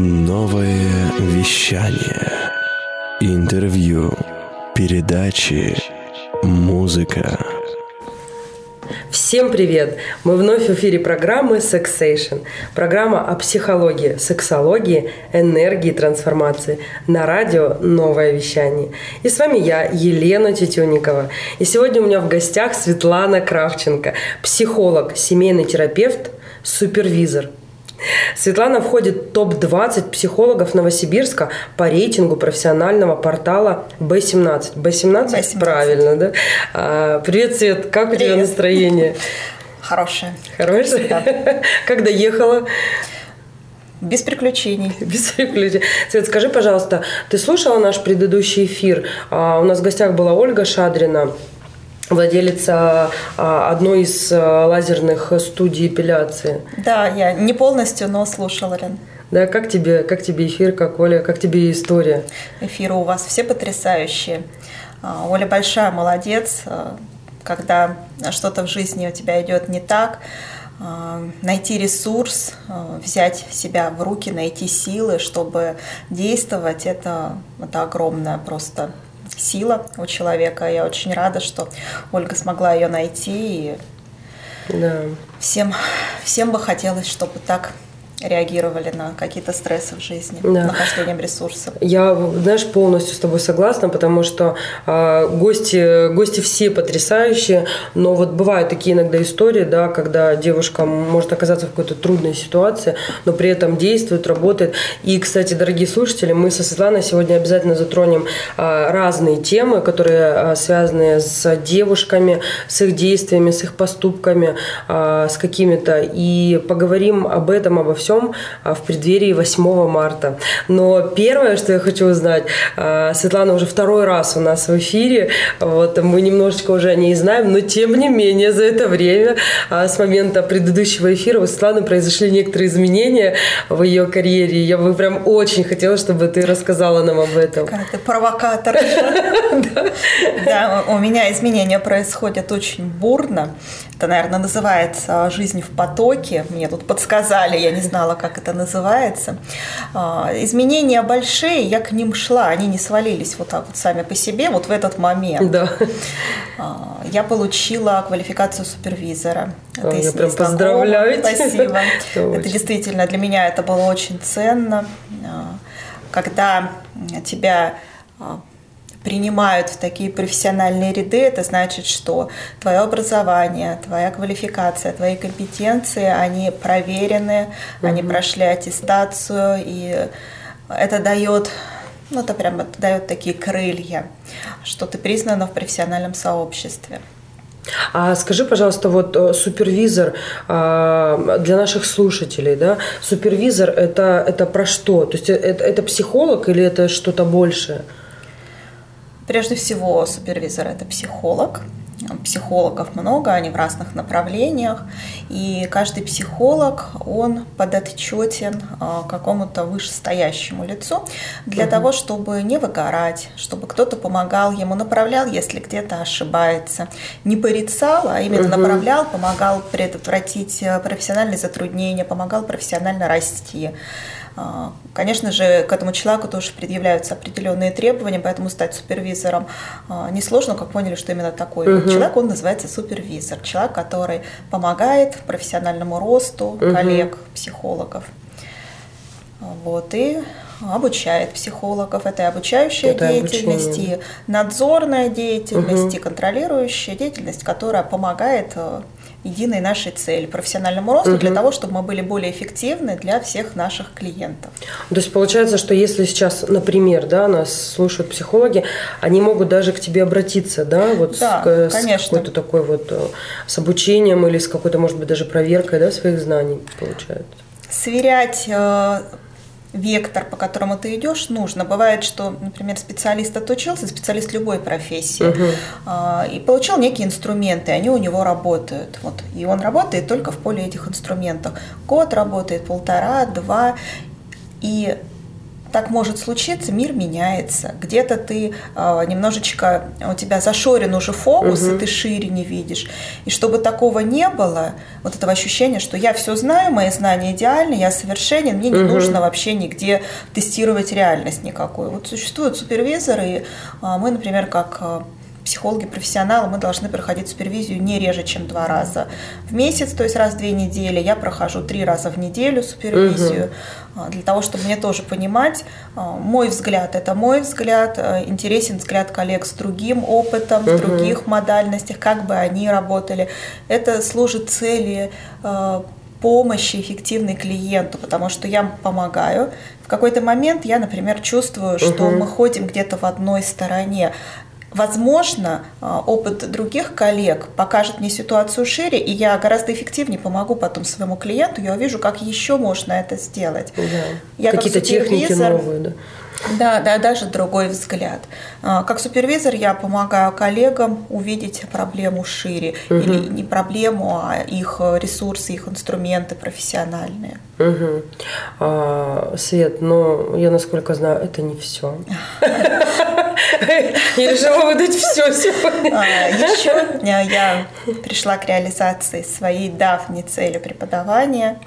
Новое вещание. Интервью. Передачи. Музыка. Всем привет! Мы вновь в эфире программы Sexation. Программа о психологии, сексологии, энергии, трансформации. На радио «Новое вещание». И с вами я, Елена Тетюникова. И сегодня у меня в гостях Светлана Кравченко, психолог, семейный терапевт, супервизор – Светлана входит в топ-20 психологов Новосибирска по рейтингу профессионального портала B17. B17? B17. Правильно, да? А, привет, Свет, как привет. у тебя настроение? Хорошее. Хорошее? Да. Как доехала? Без приключений. Без приключений. Свет, скажи, пожалуйста, ты слушала наш предыдущий эфир? А, у нас в гостях была Ольга Шадрина владелица а, одной из а, лазерных студий эпиляции. Да, я не полностью, но слушала, Лен. Да, как тебе, как тебе эфир, как Оля, как тебе история? Эфиры у вас все потрясающие. А, Оля большая молодец, когда что-то в жизни у тебя идет не так, найти ресурс, взять себя в руки, найти силы, чтобы действовать, это, это огромное просто сила у человека. Я очень рада, что Ольга смогла ее найти. И да. всем, всем бы хотелось, чтобы так реагировали на какие-то стрессы в жизни, да. нахождением ресурсов. Я, знаешь, полностью с тобой согласна, потому что э, гости, гости все потрясающие, но вот бывают такие иногда истории, да, когда девушка может оказаться в какой-то трудной ситуации, но при этом действует, работает. И, кстати, дорогие слушатели, мы со Светланой сегодня обязательно затронем э, разные темы, которые э, связаны с девушками, с их действиями, с их поступками, э, с какими-то, и поговорим об этом, обо всем всем а, в преддверии 8 марта. Но первое, что я хочу узнать, а, Светлана уже второй раз у нас в эфире, вот мы немножечко уже о ней знаем, но тем не менее за это время, а, с момента предыдущего эфира у Светланы произошли некоторые изменения в ее карьере. Я бы прям очень хотела, чтобы ты рассказала нам об этом. Какая ты провокатор. Да, у меня изменения происходят очень бурно. Это, наверное, называется «Жизнь в потоке». Мне тут подсказали, я не знала, как это называется. А, изменения большие, я к ним шла, они не свалились вот так вот сами по себе, вот в этот момент. Да. А, я получила квалификацию супервизора. Это я прям поздравляю Спасибо. Это действительно для меня это было очень ценно. А, когда тебя принимают в такие профессиональные ряды, это значит, что твое образование, твоя квалификация, твои компетенции, они проверены, mm они прошли аттестацию, и это дает ну, это прямо дает такие крылья, что ты признана в профессиональном сообществе. А скажи, пожалуйста, вот э, супервизор а, для наших слушателей, да, супервизор это, это про что? То есть это, это психолог или это что-то большее? Прежде всего, супервизор – это психолог. Психологов много, они в разных направлениях, и каждый психолог, он подотчетен а, какому-то вышестоящему лицу для угу. того, чтобы не выгорать, чтобы кто-то помогал ему, направлял, если где-то ошибается. Не порицал, а именно угу. направлял, помогал предотвратить э, профессиональные затруднения, помогал профессионально расти. А, конечно же, к этому человеку тоже предъявляются определенные требования, поэтому стать супервизором а, несложно, как поняли, что именно такой угу. человек, он называется супервизор. Человек, который помогает профессиональному росту угу. коллег, психологов. Вот, и обучает психологов. Это и обучающая Это деятельность, обучение. и надзорная деятельность, угу. и контролирующая деятельность, которая помогает э, единой нашей цели, профессиональному росту, угу. для того, чтобы мы были более эффективны для всех наших клиентов. То есть получается, что если сейчас, например, да, нас слушают психологи, они могут даже к тебе обратиться, да, вот да, с, конечно. с какой-то такой вот, э, с обучением или с какой-то, может быть, даже проверкой, да, своих знаний, получается. Сверять э, вектор, по которому ты идешь, нужно. Бывает, что, например, специалист отучился, специалист любой профессии, uh-huh. и получил некие инструменты, они у него работают. Вот. И он работает только в поле этих инструментов. Год работает, полтора, два. И так может случиться, мир меняется. Где-то ты э, немножечко, у тебя зашорен уже фокус, угу. и ты шире не видишь. И чтобы такого не было, вот этого ощущения, что я все знаю, мои знания идеальны, я совершенен, мне не угу. нужно вообще нигде тестировать реальность никакую. Вот существуют супервизоры, и э, мы, например, как э, психологи, профессионалы, мы должны проходить супервизию не реже, чем два раза в месяц, то есть раз в две недели. Я прохожу три раза в неделю супервизию, угу. для того, чтобы мне тоже понимать, а, мой взгляд – это мой взгляд, а, интересен взгляд коллег с другим опытом, угу. в других модальностях, как бы они работали. Это служит цели помощи эффективной клиенту, потому что я помогаю. В какой-то момент я, например, чувствую, что угу. мы ходим где-то в одной стороне. Возможно, а, опыт других коллег покажет мне ситуацию шире, и я гораздо эффективнее помогу потом своему клиенту. Я увижу, как еще можно это сделать. Да. Какие-то техники новые, да. Да, да, даже другой взгляд. А, как супервизор я помогаю коллегам увидеть проблему шире. Угу. Или не проблему, а их ресурсы, их инструменты профессиональные. Угу. А, Свет, но я насколько знаю, это не все. Я решила выдать все сегодня. А, Еще я пришла к реализации своей давней цели преподавания.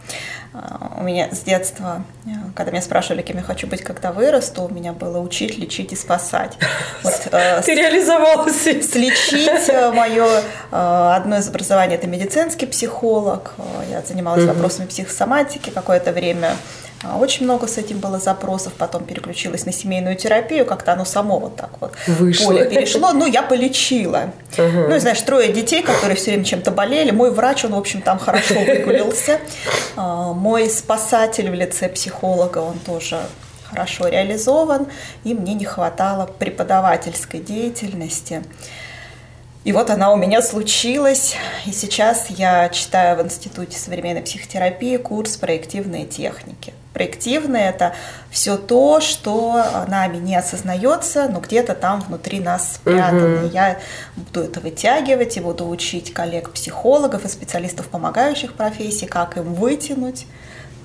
А, у меня с детства, э, когда меня спрашивали, кем я хочу быть, когда вырасту, у меня было учить, лечить и спасать. Вот, э, Ты реализовалась. Слечить э, мое одно из образований – это медицинский психолог. Я занималась вопросами психосоматики какое-то время. А, очень много с этим было запросов, потом переключилась на семейную терапию, как-то оно само вот так вот Вышло. поле перешло. Ну, я полечила. Угу. Ну, и знаешь, трое детей, которые все время чем-то болели. Мой врач, он, в общем, там хорошо выгулился. А, мой спасатель в лице психолога, он тоже хорошо реализован, и мне не хватало преподавательской деятельности. И вот она у меня случилась, и сейчас я читаю в Институте современной психотерапии курс проективные техники. Проективное – это все то, что нами не осознается, но где-то там внутри нас спрятано. Угу. Я буду это вытягивать и буду учить коллег-психологов и специалистов помогающих профессий, как им вытянуть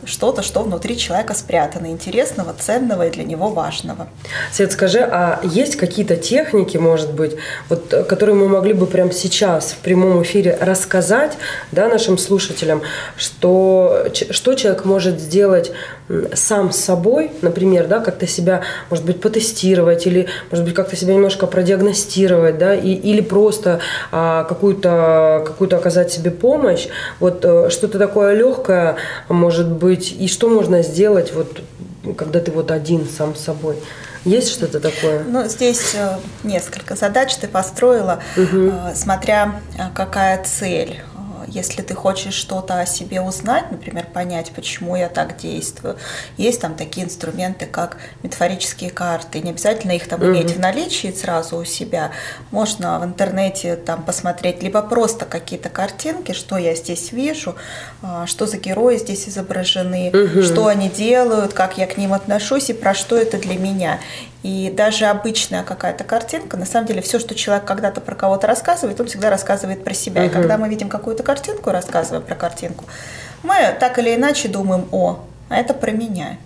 что-то, что внутри человека спрятано, интересного, ценного и для него важного. Свет, скажи, а есть какие-то техники, может быть, вот, которые мы могли бы прямо сейчас в прямом эфире рассказать да, нашим слушателям, что, что человек может сделать сам с собой, например, да, как-то себя, может быть, потестировать или, может быть, как-то себя немножко продиагностировать, да, и, или просто а, какую-то какую оказать себе помощь, вот э, что-то такое легкое, может быть, и что можно сделать, вот, когда ты вот один сам с собой. Есть что-то такое? Ну, здесь э, несколько задач ты построила, угу. смотря какая цель если ты хочешь что-то о себе узнать, например, понять, почему я так действую, есть там такие инструменты, как метафорические карты. Не обязательно их там иметь в наличии сразу у себя. Можно в интернете там посмотреть либо просто какие-то картинки, что я здесь вижу, а, что за герои здесь изображены, угу. что они делают, как я к ним отношусь и про что это для меня. И даже обычная какая-то картинка, на самом деле, все, что человек когда-то про кого-то рассказывает, он всегда рассказывает про себя. Угу. И когда мы видим какую-то картинку, рассказываем про картинку, мы так или иначе думаем, о, а это про меня.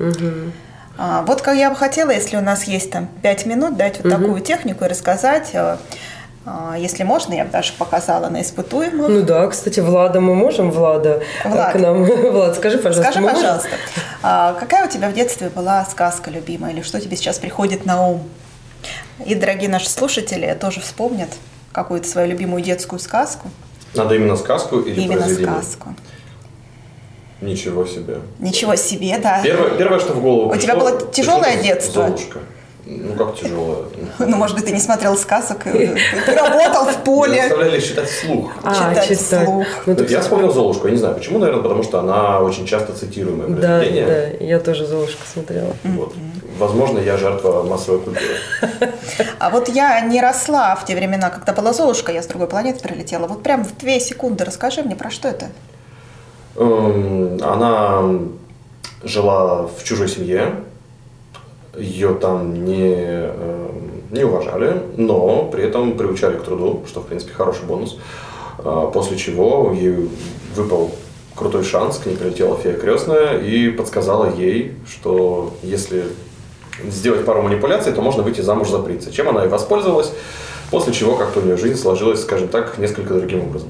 Угу. А, вот как я бы хотела, если у нас есть там 5 минут, дать вот угу. такую технику и рассказать а, если можно, я бы даже показала на испытуемых. Ну да, кстати, Влада мы можем, Влада, Влад, к нам. Влад, скажи, пожалуйста. Скажи, пожалуйста, а какая у тебя в детстве была сказка любимая, или что тебе сейчас приходит на ум? И дорогие наши слушатели тоже вспомнят какую-то свою любимую детскую сказку. Надо именно сказку или Именно произведение? сказку. Ничего себе. Ничего себе, да. Первое, первое что в голову У тебя было тяжелое детство? Золушка. Ну, как тяжело. Ну, может быть, ты не смотрел сказок, ты работал в поле. Заставляли читать вслух. А, читать вслух. Ну, я вспомнил Золушку, я не знаю почему, наверное, потому что она очень часто цитируемое произведение. Да, да, я тоже Золушку смотрела. Вот. Возможно, я жертва массовой культуры. А вот я не росла в те времена, когда была Золушка, я с другой планеты прилетела. Вот прям в две секунды расскажи мне, про что это? Эм, она жила в чужой семье, ее там не, эм, не уважали, но при этом приучали к труду, что, в принципе, хороший бонус. А, после чего ей выпал крутой шанс, к ней прилетела фея крестная и подсказала ей, что если сделать пару манипуляций, то можно выйти замуж за принца. Чем она и воспользовалась, после чего как-то у нее жизнь сложилась, скажем так, несколько другим образом.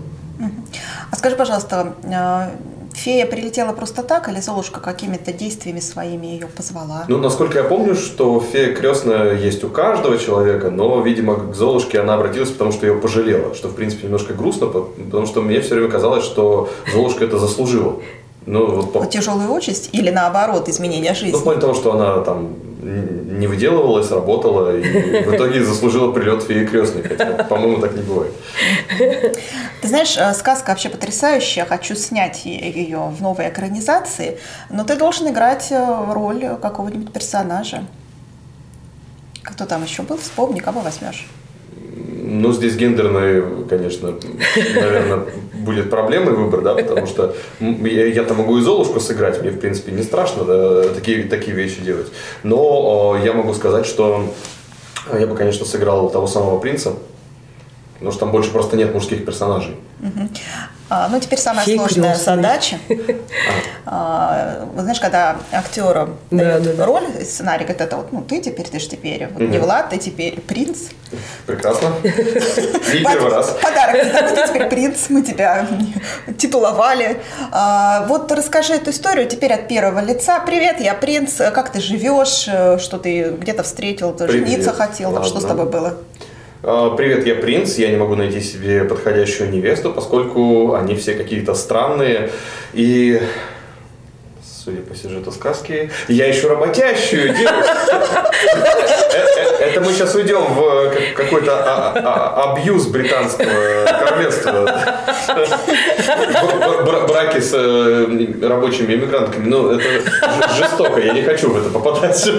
А скажи, пожалуйста, э, фея прилетела просто так, или Золушка какими-то действиями своими ее позвала? Ну, насколько я помню, что фея крестная есть у каждого человека, но, видимо, к Золушке она обратилась, потому что ее пожалела, что, в принципе, немножко грустно, потому что мне все время казалось, что Золушка это заслужила. Ну, вот, по... Тяжелую участь или наоборот изменение жизни? Ну, в плане того, что она там не выделывалась, работала и в итоге заслужила прилет феи крестной, хотя, по-моему, так не бывает. Ты знаешь, э, сказка вообще потрясающая, хочу снять ее в новой экранизации, но ты должен играть э, роль какого-нибудь персонажа. Кто там еще был? Вспомни, кого возьмешь. Ну, здесь гендерный, конечно, наверное, будет проблемой выбор, да, потому что я-то могу и Золушку сыграть, мне, в принципе, не страшно да, такие, такие вещи делать. Но я могу сказать, что я бы, конечно, сыграл того самого принца, потому что там больше просто нет мужских персонажей. Угу. А, ну, теперь самая Фиг сложная крестный. задача. А, вот знаешь, когда актеру да, дают да, роль, сценарий говорит, это вот, ну, ты теперь, ты же теперь, вот не Влад, ты теперь принц. Прекрасно. Не первый раз. Подарок, ты теперь принц, мы тебя титуловали. А, вот расскажи эту историю теперь от первого лица. Привет, я принц, как ты живешь, что ты где-то встретил, ты жениться хотел, что с тобой было? А, привет, я принц, я не могу найти себе подходящую невесту, поскольку они все какие-то странные и судя по сюжету сказки, я ищу работящую. Э, э, это мы сейчас уйдем в какой-то а, а, абьюз британского королевства. Браки с э, рабочими иммигрантками. Ну, это жестоко, я не хочу в это попадать.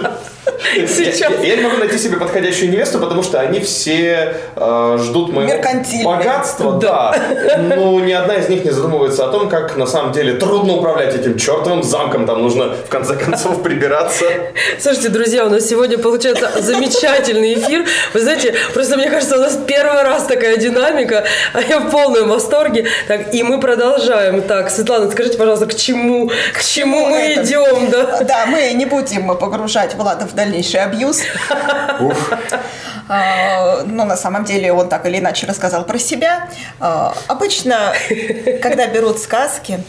Сейчас. Я, я не могу найти себе подходящую невесту, потому что они все э, ждут моего богатства. Да. Но ни одна из них не задумывается о том, как на самом деле трудно управлять этим чертовым замком. Там нужно в конце концов прибираться. Слушайте, друзья, у нас сегодня получается замечательный эфир. Вы знаете, просто мне кажется, у нас первый раз такая динамика, а я в полном восторге. Так, и мы продолжаем. Так, Светлана, скажите, пожалуйста, к чему, к чему мы идем? Да? да, мы не будем погружать Влада в дальнейший абьюз. А, но на самом деле он так или иначе рассказал про себя. А, обычно, когда берут сказки,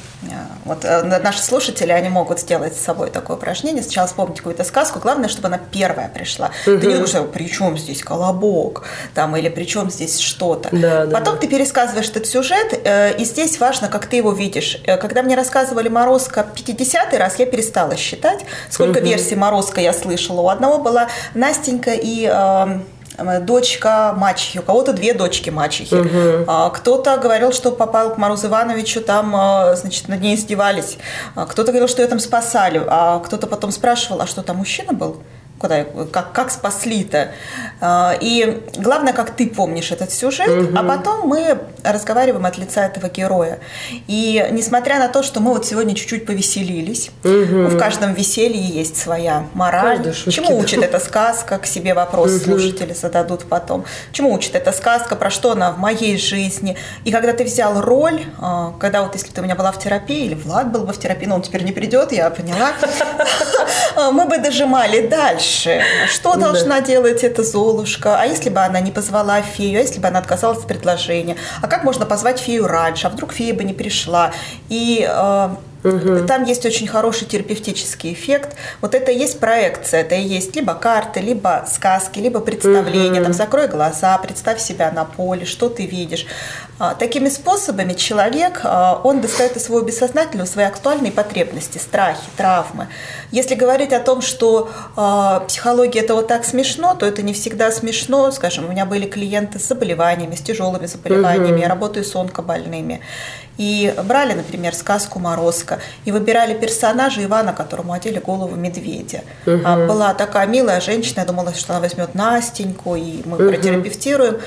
вот э, наши слушатели, они могут сделать с собой такое упражнение. Сначала вспомнить какую-то сказку. Главное, чтобы она первая пришла. Угу. Ты не думаешь, при чем здесь колобок? Там, или при чем здесь что-то. Да, Потом да. ты пересказываешь этот сюжет, э, и здесь важно, как ты его видишь. Э, когда мне рассказывали Морозко 50-й раз, я перестала считать, сколько угу. версий Морозко я слышала. У одного была Настенька и дочка мачехи, у кого-то две дочки мачехи. Угу. Кто-то говорил, что попал к Морозу Ивановичу, там, а, значит, над ней издевались. А, кто-то говорил, что ее там спасали, а кто-то потом спрашивал, а что там мужчина был? Куда, как, как спасли-то. А, и главное, как ты помнишь этот сюжет, угу. а потом мы разговариваем от лица этого героя. И несмотря на то, что мы вот сегодня чуть-чуть повеселились, угу. в каждом веселье есть своя мораль. Шутки, Чему да. учит эта сказка? К себе вопрос угу. слушатели зададут потом. Чему учит эта сказка? Про что она в моей жизни? И когда ты взял роль, а, когда вот если ты у меня была в терапии, или Влад был бы в терапии, но он теперь не придет, я поняла, мы бы дожимали дальше дальше? Что должна делать эта Золушка? А если бы она не позвала фею? А если бы она отказалась от предложения? А как можно позвать фею раньше? А вдруг фея бы не пришла? И э, Угу. Там есть очень хороший терапевтический эффект. Вот это и есть проекция, это и есть либо карты, либо сказки, либо представления. Угу. Там закрой глаза, представь себя на поле, что ты видишь. А, такими способами человек, а, он достает из своего бессознательного свои актуальные потребности, страхи, травмы. Если говорить о том, что а, психология это вот так смешно, то это не всегда смешно. Скажем, у меня были клиенты с заболеваниями, с тяжелыми заболеваниями, угу. я работаю с онкобольными. И брали, например, сказку «Морозко» и выбирали персонажа Ивана, которому одели голову медведя. Угу. А была такая милая женщина, я думала, что она возьмет Настеньку, и мы угу. протерапевтируем.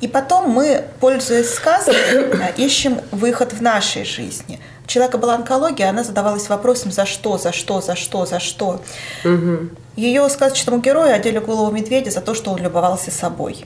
И потом мы, пользуясь сказкой, ищем выход в нашей жизни. У человека была онкология, она задавалась вопросом «за что, за что, за что, за что?». Угу. Ее сказочному герою одели голову медведя за то, что он любовался собой.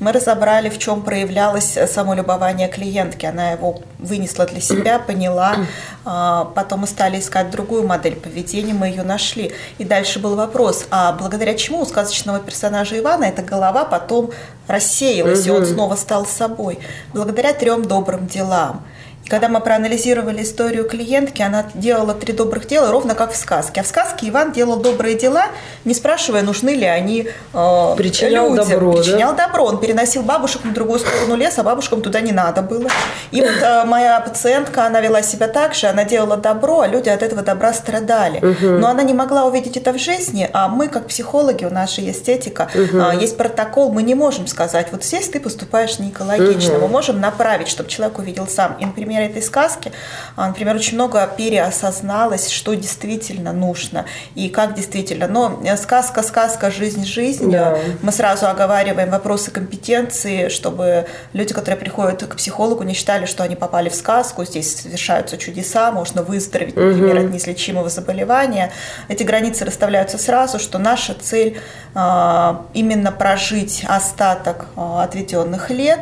Мы разобрали, в чем проявлялось самолюбование клиентки. Она его вынесла для себя, поняла. А, потом мы стали искать другую модель поведения, мы ее нашли. И дальше был вопрос, а благодаря чему у сказочного персонажа Ивана эта голова потом рассеялась, угу. и он снова стал собой? Благодаря трем добрым делам – когда мы проанализировали историю клиентки, она делала три добрых дела, ровно как в сказке. А в сказке Иван делал добрые дела, не спрашивая, нужны ли они э, Причинял людям. добро, Причинял да? добро. Он переносил бабушек на другую сторону леса, а бабушкам туда не надо было. И вот э, моя пациентка, она вела себя так же, она делала добро, а люди от этого добра страдали. Угу. Но она не могла увидеть это в жизни, а мы, как психологи, у нас же есть этика, угу. э, есть протокол, мы не можем сказать, вот здесь ты поступаешь не экологично. Угу. Мы можем направить, чтобы человек увидел сам. И, например, например, этой сказки, а, например, очень много переосозналось, что действительно нужно и как действительно. Но э, сказка, сказка, жизнь, жизнь. Да. Мы сразу оговариваем вопросы компетенции, чтобы люди, которые приходят к психологу, не считали, что они попали в сказку, здесь совершаются чудеса, можно выздороветь, например, угу. от неизлечимого заболевания. Эти границы расставляются сразу, что наша цель а, именно прожить остаток а, отведенных лет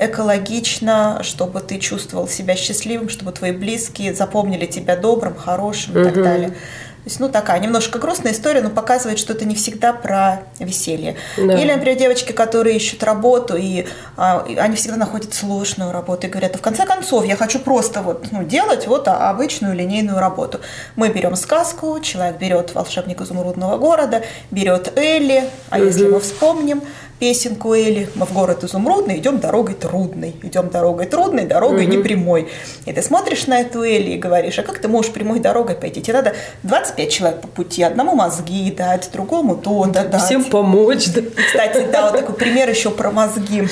экологично, чтобы ты чувствовал себя счастливым, чтобы твои близкие запомнили тебя добрым, хорошим и так далее. То есть, ну, такая немножко грустная история, но показывает, что это не всегда про веселье. Да. Или, например, девочки, которые ищут работу, и, а, и они всегда находят сложную работу и говорят, а в конце концов, я хочу просто вот, ну, делать вот обычную линейную работу. Мы берем сказку, человек берет «Волшебник изумрудного города», берет Элли, а угу. если мы вспомним, песенку Эли. Мы в город изумрудный, идем дорогой трудной. Идем дорогой трудной, дорогой угу. непрямой. И ты смотришь на эту Эли и говоришь, а как ты можешь прямой дорогой пойти? Тебе надо 25 человек по пути, одному мозги дать, другому то дать. Всем помочь, да. И, кстати, да, вот такой пример еще про мозги.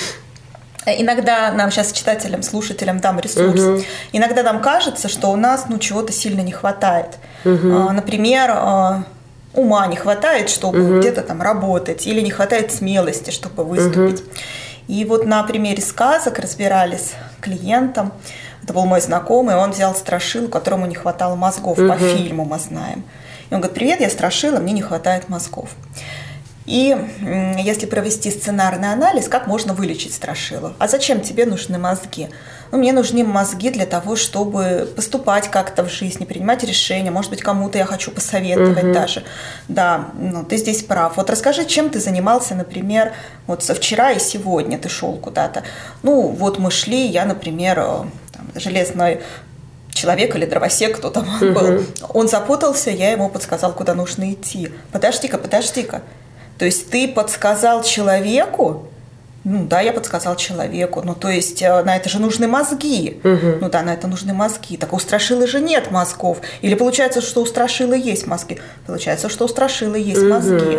Иногда нам сейчас читателям, слушателям дам ресурс. Угу. Иногда нам кажется, что у нас ну чего-то сильно не хватает. Угу. Например, а, ума не хватает, чтобы угу. где-то там работать, или не хватает смелости, чтобы выступить. Угу. И вот на примере сказок разбирались клиентом. Это был мой знакомый, он взял страшилу, которому не хватало мозгов. Угу. По фильму мы знаем. И он говорит, привет, я страшила, мне не хватает мозгов. И если провести сценарный анализ, как можно вылечить страшилу? А зачем тебе нужны мозги? Ну, мне нужны мозги для того, чтобы поступать как-то в жизни, принимать решения. Может быть, кому-то я хочу посоветовать угу. даже. Да, ну, ты здесь прав. Вот расскажи, чем ты занимался, например, вот со вчера и сегодня ты шел куда-то. Ну, вот мы шли, я, например, э, там, железной человек или дровосек, кто там угу. был, он запутался, я ему подсказал, куда нужно идти. Подожди-ка, подожди-ка. То есть ты подсказал человеку, ну да, я подсказал человеку. Ну, то есть э, на это же нужны мозги. Угу. Ну да, на это нужны мозги. Так у Страшилы же нет мозгов. Или получается, что у Страшилы есть мозги. Получается, что у Страшилы есть угу. мозги.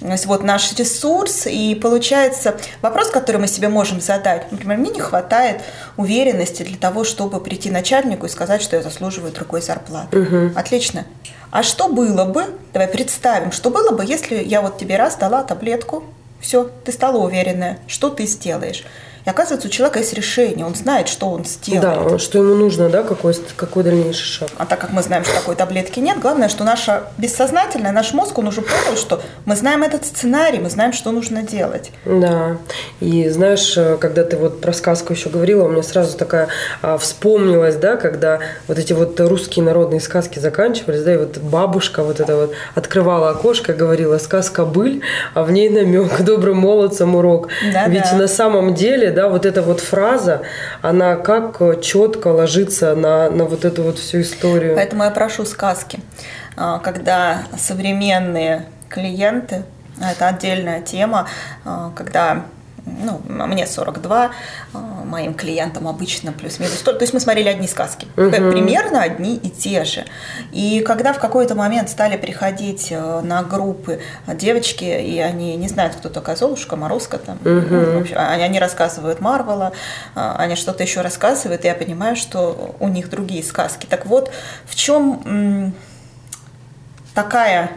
То есть вот наш ресурс. И получается вопрос, который мы себе можем задать. Например, мне не хватает уверенности для того, чтобы прийти начальнику и сказать, что я заслуживаю другой зарплаты. Угу. Отлично. А что было бы, давай представим, что было бы, если я вот тебе раз дала таблетку, все, ты стала уверенная, что ты сделаешь. И оказывается, у человека есть решение, он знает, что он сделает. Да, что ему нужно, да, какой, какой дальнейший шаг. А так как мы знаем, что такой таблетки нет, главное, что наше бессознательное, наш мозг, он уже понял, что мы знаем этот сценарий, мы знаем, что нужно делать. Да, и знаешь, когда ты вот про сказку еще говорила, у меня сразу такая а, вспомнилась, да, когда вот эти вот русские народные сказки заканчивались, да, и вот бабушка вот это вот открывала окошко, говорила сказка «Быль», а в ней намек «Добрым молодцам урок». Да, Ведь да. на самом деле, да, вот эта вот фраза, она как четко ложится на, на вот эту вот всю историю. Поэтому я прошу сказки. А, когда современные клиенты, а, это отдельная тема, а, когда ну, мне 42, а, моим клиентам обычно плюс-минус. То есть мы смотрели одни сказки, угу. примерно одни и те же. И когда в какой-то момент стали приходить э, на группы девочки, и они не знают, кто такая Золушка, Морозка, там, угу. общем, они, они рассказывают Марвела, а, они что-то еще рассказывают, и я понимаю, что у них другие сказки. Так вот, в чем такая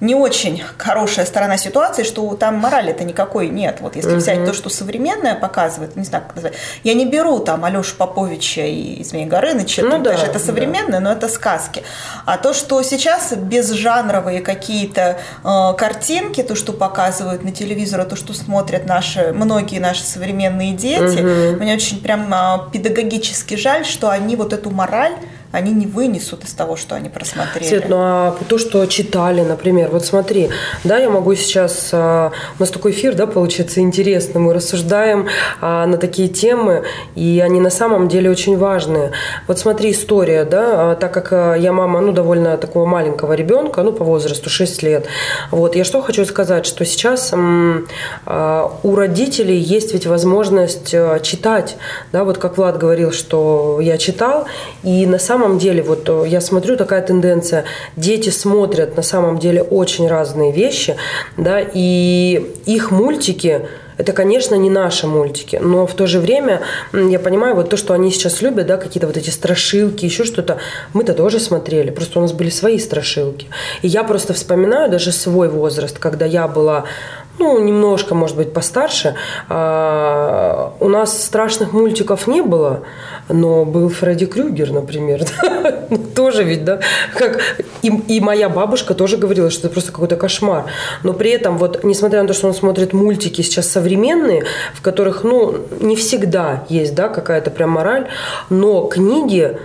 не очень хорошая сторона ситуации, что там морали-то никакой нет. Вот если угу. взять то, что современное показывает, не знаю, как назвать, я не беру там Алешу Поповича и Змея Горыныча, ну, да, это современное, да. но это сказки. А то, что сейчас безжанровые какие-то э, картинки, то, что показывают на телевизоре, то, что смотрят наши, многие наши современные дети, угу. мне очень прям э, педагогически жаль, что они вот эту мораль они не вынесут из того, что они просмотрели. Свет, ну а то, что читали, например, вот смотри, да, я могу сейчас, а, у нас такой эфир, да, получается интересно, мы рассуждаем а, на такие темы, и они на самом деле очень важные. Вот смотри, история, да, а, так как я мама, ну, довольно такого маленького ребенка, ну, по возрасту 6 лет, вот, я что хочу сказать, что сейчас у родителей есть ведь возможность читать, да, вот как Влад говорил, что я читал, и на самом самом деле, вот э, я смотрю, такая тенденция, дети смотрят на самом деле очень разные вещи, да, и их мультики, это, конечно, не наши мультики, но в то же время я понимаю, вот то, что они сейчас любят, да, какие-то вот эти страшилки, еще что-то, мы-то тоже смотрели, просто у нас были свои страшилки. И я просто вспоминаю даже свой возраст, когда я была ну, немножко, может быть, постарше. А, у нас страшных мультиков не было, но был Фредди Крюгер, например. тоже ведь, да? Как, и, и моя бабушка тоже говорила, что это просто какой-то кошмар. Но при этом, вот, несмотря на то, что он смотрит мультики сейчас современные, в которых, ну, не всегда есть, да, какая-то прям мораль, но книги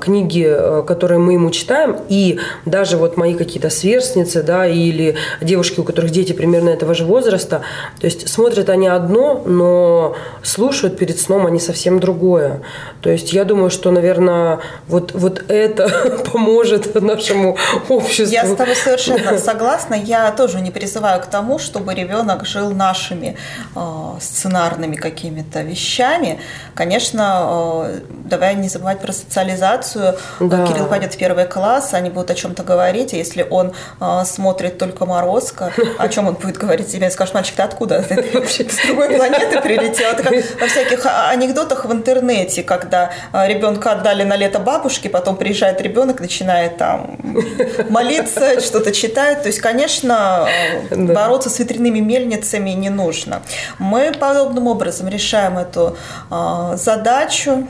книги, э, которые мы ему читаем, и даже вот мои какие-то сверстницы, да, или девушки, у которых дети примерно этого же возраста, то есть смотрят они одно, но слушают перед сном они совсем другое. То есть я думаю, что, наверное, вот, вот это поможет нашему обществу. Я с тобой совершенно согласна. Я тоже не призываю к тому, чтобы ребенок жил нашими э, сценарными какими-то вещами. Конечно, э, давай не забывать про социализацию. Да. Кирилл пойдет в первый класс, они будут о чем-то говорить, а если он э, смотрит только Морозко, о чем он будет говорить тебе? Скажешь, мальчик, ты откуда? Ты вообще с другой планеты прилетел? Это как во всяких анекдотах в интернете, когда э, ребенка отдали на лето бабушке, потом приезжает ребенок, начинает там молиться, что-то читать. То есть, конечно, э, бороться с ветряными мельницами не нужно. Мы подобным образом решаем эту э, задачу.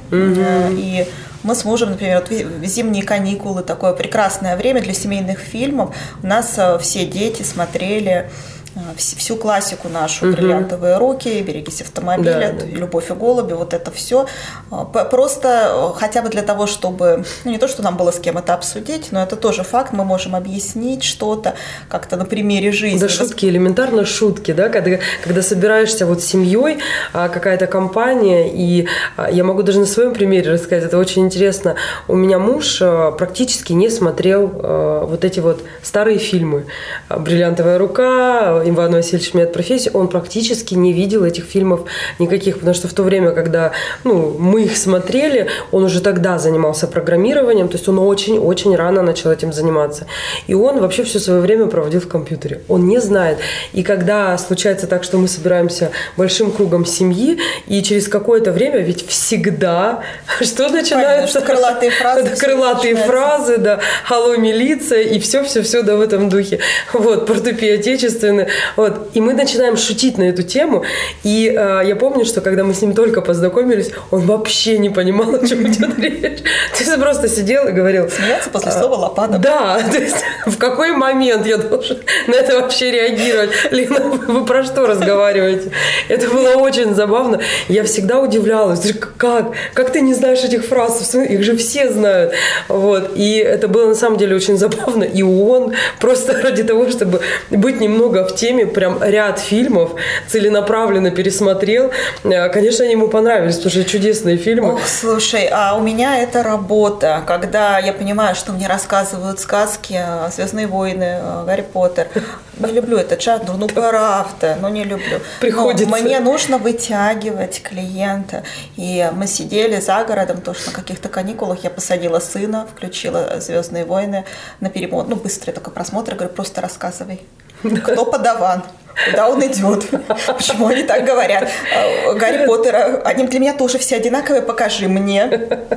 И мы с мужем, например, вот зимние каникулы, такое прекрасное время для семейных фильмов. У нас э, все дети смотрели Э, всю классику нашу, угу. бриллиантовые руки, берегись автомобиля, да, да. любовь и голуби, вот это все. Э, просто э, хотя бы для того, чтобы, ну не то, что нам было с кем это обсудить, но это тоже факт, мы можем объяснить что-то как-то на примере жизни. Да, шутки, элементарно шутки, да, когда, когда собираешься вот с семьей, а, какая-то компания, и а, я могу даже на своем примере рассказать, это очень интересно. У меня муж практически не смотрел вот эти вот старые фильмы. «Бриллиантовая рука», Иван Васильевич меняет профессию, он практически не видел этих фильмов никаких, потому что в то время, когда ну, мы их смотрели, он уже тогда занимался программированием, то есть он очень-очень рано начал этим заниматься. И он вообще все свое время проводил в компьютере. Он не знает. И когда случается так, что мы собираемся большим кругом семьи, и через какое-то время ведь всегда что начинается? Понятно, крылатые фразы. Крылатые фразы, да. Алло, милиция, и все-все-все, да, в этом духе. Вот, портупеи отечественные. Вот. И мы начинаем шутить на эту тему. И э, я помню, что когда мы с ним только познакомились, он вообще не понимал, о чем идет речь. То есть просто сидел и говорил... Смеяться после слова лопата. Да, то есть в какой момент я должен на это вообще реагировать? Лена, вы про что разговариваете? Это было очень забавно. Я всегда удивлялась, как? Как ты не знаешь этих фраз? Их же все знают. Вот. И это было на самом деле очень забавно. И он просто ради того, чтобы быть немного в теме, прям ряд фильмов целенаправленно пересмотрел. Э, конечно, они ему понравились, потому что чудесные фильмы. Ох, слушай, а у меня это работа, когда я понимаю, что мне рассказывают сказки, э, Звездные войны, э, Гарри Поттер. Не люблю этот жанр, ну правда, но не люблю. Приходится. Но мне нужно вытягивать клиента. И мы сидели за городом, тоже на каких-то каникулах. Я посадила сына, включила Звездные войны на перемотку. Ну, быстрый такой просмотр. Я говорю, просто рассказывай. Кто подаван? Куда он идет? Почему они так говорят? Э, Гарри Поттера, они для меня тоже все одинаковые, покажи мне,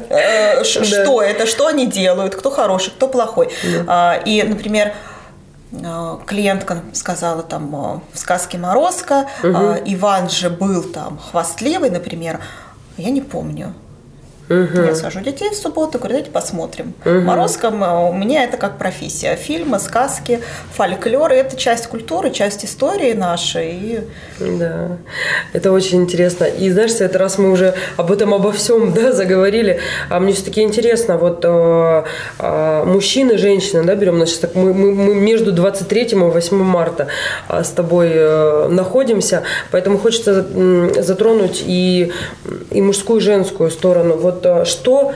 э, что это, что они делают, кто хороший, кто плохой. А, и, например, клиентка сказала там в сказке Морозко. Иван же был там хвастливый, например, я не помню. Угу. Я сажу детей в субботу, говорю, давайте посмотрим. Угу. Морозко у меня это как профессия. Фильмы, сказки, фольклор – это часть культуры, часть истории нашей. И... Да, это очень интересно. И знаешь, это раз мы уже об этом, обо всем да, заговорили, а мне все-таки интересно, вот э, э, мужчины, женщины, да, берем, значит, так, мы, мы, мы между 23 и 8 марта э, с тобой э, находимся, поэтому хочется э, затронуть и, и мужскую, и женскую сторону. Вот вот что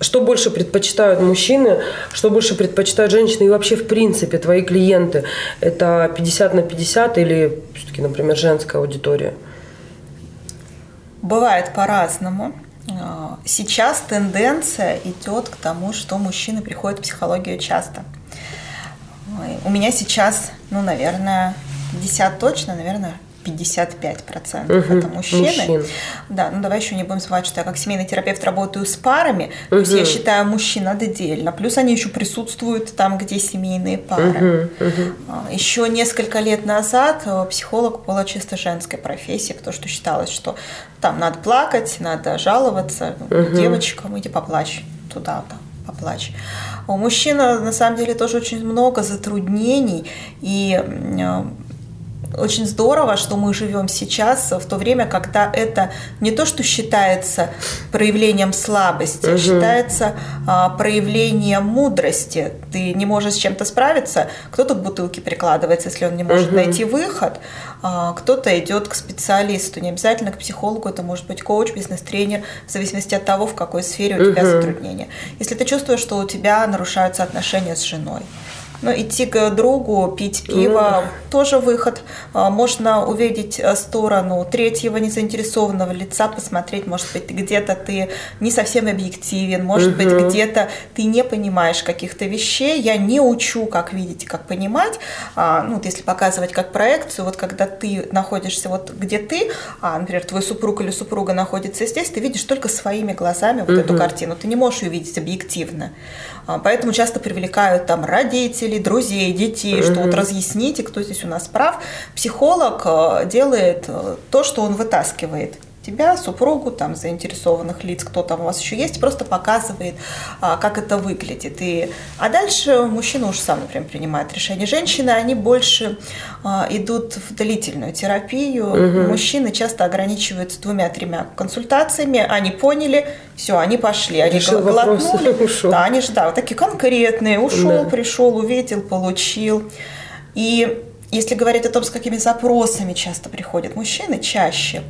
что больше предпочитают мужчины, что больше предпочитают женщины и вообще в принципе твои клиенты? Это 50 на 50 или все-таки, например, женская аудитория? Бывает по-разному. А, сейчас тенденция идет к тому, что мужчины приходят в психологию часто. У меня сейчас, ну, наверное, 50 точно, наверное, 55% угу, это мужчины. Мужчин. Да, ну давай еще не будем забывать, что я как семейный терапевт работаю с парами, угу. то есть я считаю мужчин отдельно, плюс они еще присутствуют там, где семейные пары. Угу, угу. Еще несколько лет назад э, психолог была чисто женской профессией, потому что считалось, что там надо плакать, надо жаловаться, угу. девочкам иди поплачь туда, там, поплачь. У мужчин на самом деле тоже очень много затруднений, и э, очень здорово, что мы живем сейчас в то время, когда это не то, что считается проявлением слабости, угу. считается а, проявлением мудрости. Ты не можешь с чем-то справиться, кто-то к бутылке прикладывается, если он не может угу. найти выход, а, кто-то идет к специалисту, не обязательно к психологу, это может быть коуч, бизнес-тренер, в зависимости от того, в какой сфере у тебя угу. затруднения. Если ты чувствуешь, что у тебя нарушаются отношения с женой, ну, идти к другу, пить пиво, mm. тоже выход. А, можно увидеть э, сторону третьего незаинтересованного лица, посмотреть, может быть, где-то ты не совсем объективен, может mm-hmm. быть, где-то ты не понимаешь каких-то вещей. Я не учу, как видеть как понимать. А, ну, вот если показывать как проекцию, вот когда ты находишься вот где ты, а, например, твой супруг или супруга находится здесь, ты видишь только своими глазами вот mm-hmm. эту картину. Ты не можешь ее видеть объективно. А, поэтому часто привлекают там родителей, друзей, детей, mm-hmm. что вот разъясните, кто здесь у нас прав. Психолог э, делает э, то, что он вытаскивает тебя, супругу, там, заинтересованных лиц, кто там у вас еще есть, просто показывает, а, как это выглядит. И, а дальше мужчина уже сам, например, принимает решение. Женщины, они больше а, идут в длительную терапию. Угу. Мужчины часто ограничиваются двумя-тремя консультациями, они поняли, все, они пошли, они Решил глотнули. Ушел. Да, они же, да, вот такие конкретные, ушел, да. пришел, увидел, получил. И если говорить о том, с какими запросами часто приходят мужчины, чаще,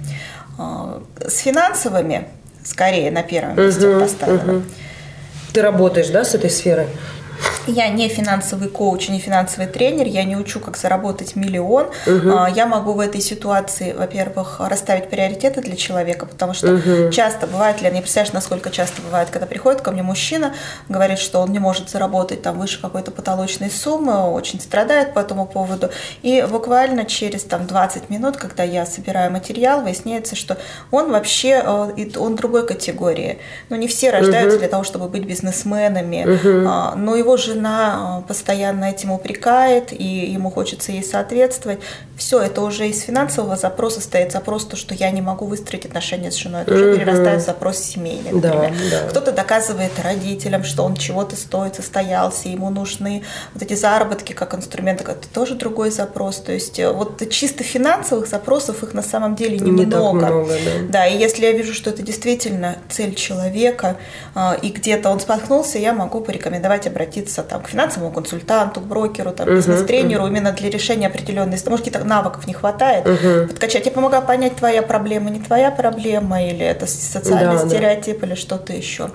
с финансовыми скорее на первом месте угу, поставила. Угу. Ты работаешь, да, с этой сферой? Я не финансовый коуч, не финансовый тренер, я не учу, как заработать миллион. Угу. Я могу в этой ситуации, во-первых, расставить приоритеты для человека, потому что угу. часто бывает, Лен, не представляешь, насколько часто бывает, когда приходит ко мне мужчина, говорит, что он не может заработать там выше какой-то потолочной суммы, очень страдает по этому поводу. И буквально через там 20 минут, когда я собираю материал, выясняется, что он вообще, э, он другой категории. Ну, не все рождаются угу. для того, чтобы быть бизнесменами, угу. но его же жена э, постоянно этим упрекает, и ему хочется ей соответствовать. Все, это уже из финансового запроса стоит запрос, то, что я не могу выстроить отношения с женой. Это уже перерастает в запрос семейный, например. Да, да. Кто-то доказывает родителям, что он чего-то стоит, состоялся, ему нужны вот эти заработки как инструменты, это тоже другой запрос. То есть э, вот чисто финансовых запросов их на самом деле немного. Не много да. да, и если я вижу, что это действительно цель человека, э, и где-то он споткнулся, я могу порекомендовать обратиться обратиться там, к финансовому консультанту, к брокеру, там, бизнес-тренеру uh-huh. именно для решения определенной, может, каких-то навыков не хватает, uh-huh. подкачать. Я помогаю понять, твоя проблема, не твоя проблема, или это социальный да, стереотип, да. или что-то еще.